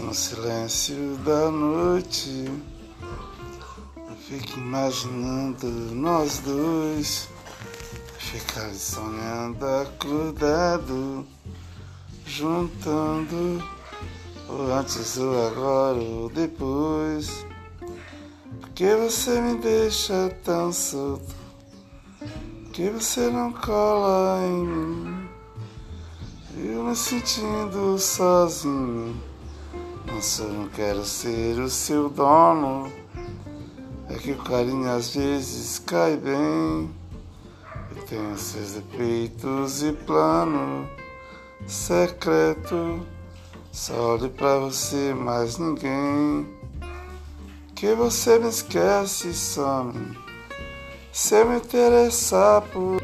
no silêncio da noite. Eu fico imaginando nós dois. Ficar sonhando acordado, juntando o antes, o agora, o depois. Porque você me deixa tão solto, que você não cola em mim. Eu me sentindo sozinho. Nossa, eu não quero ser o seu dono. É que o carinho às vezes cai bem. Eu tenho seus defeitos e plano secreto. Só olho pra você, mais ninguém. Que você me esquece e some. Se eu me interessar por.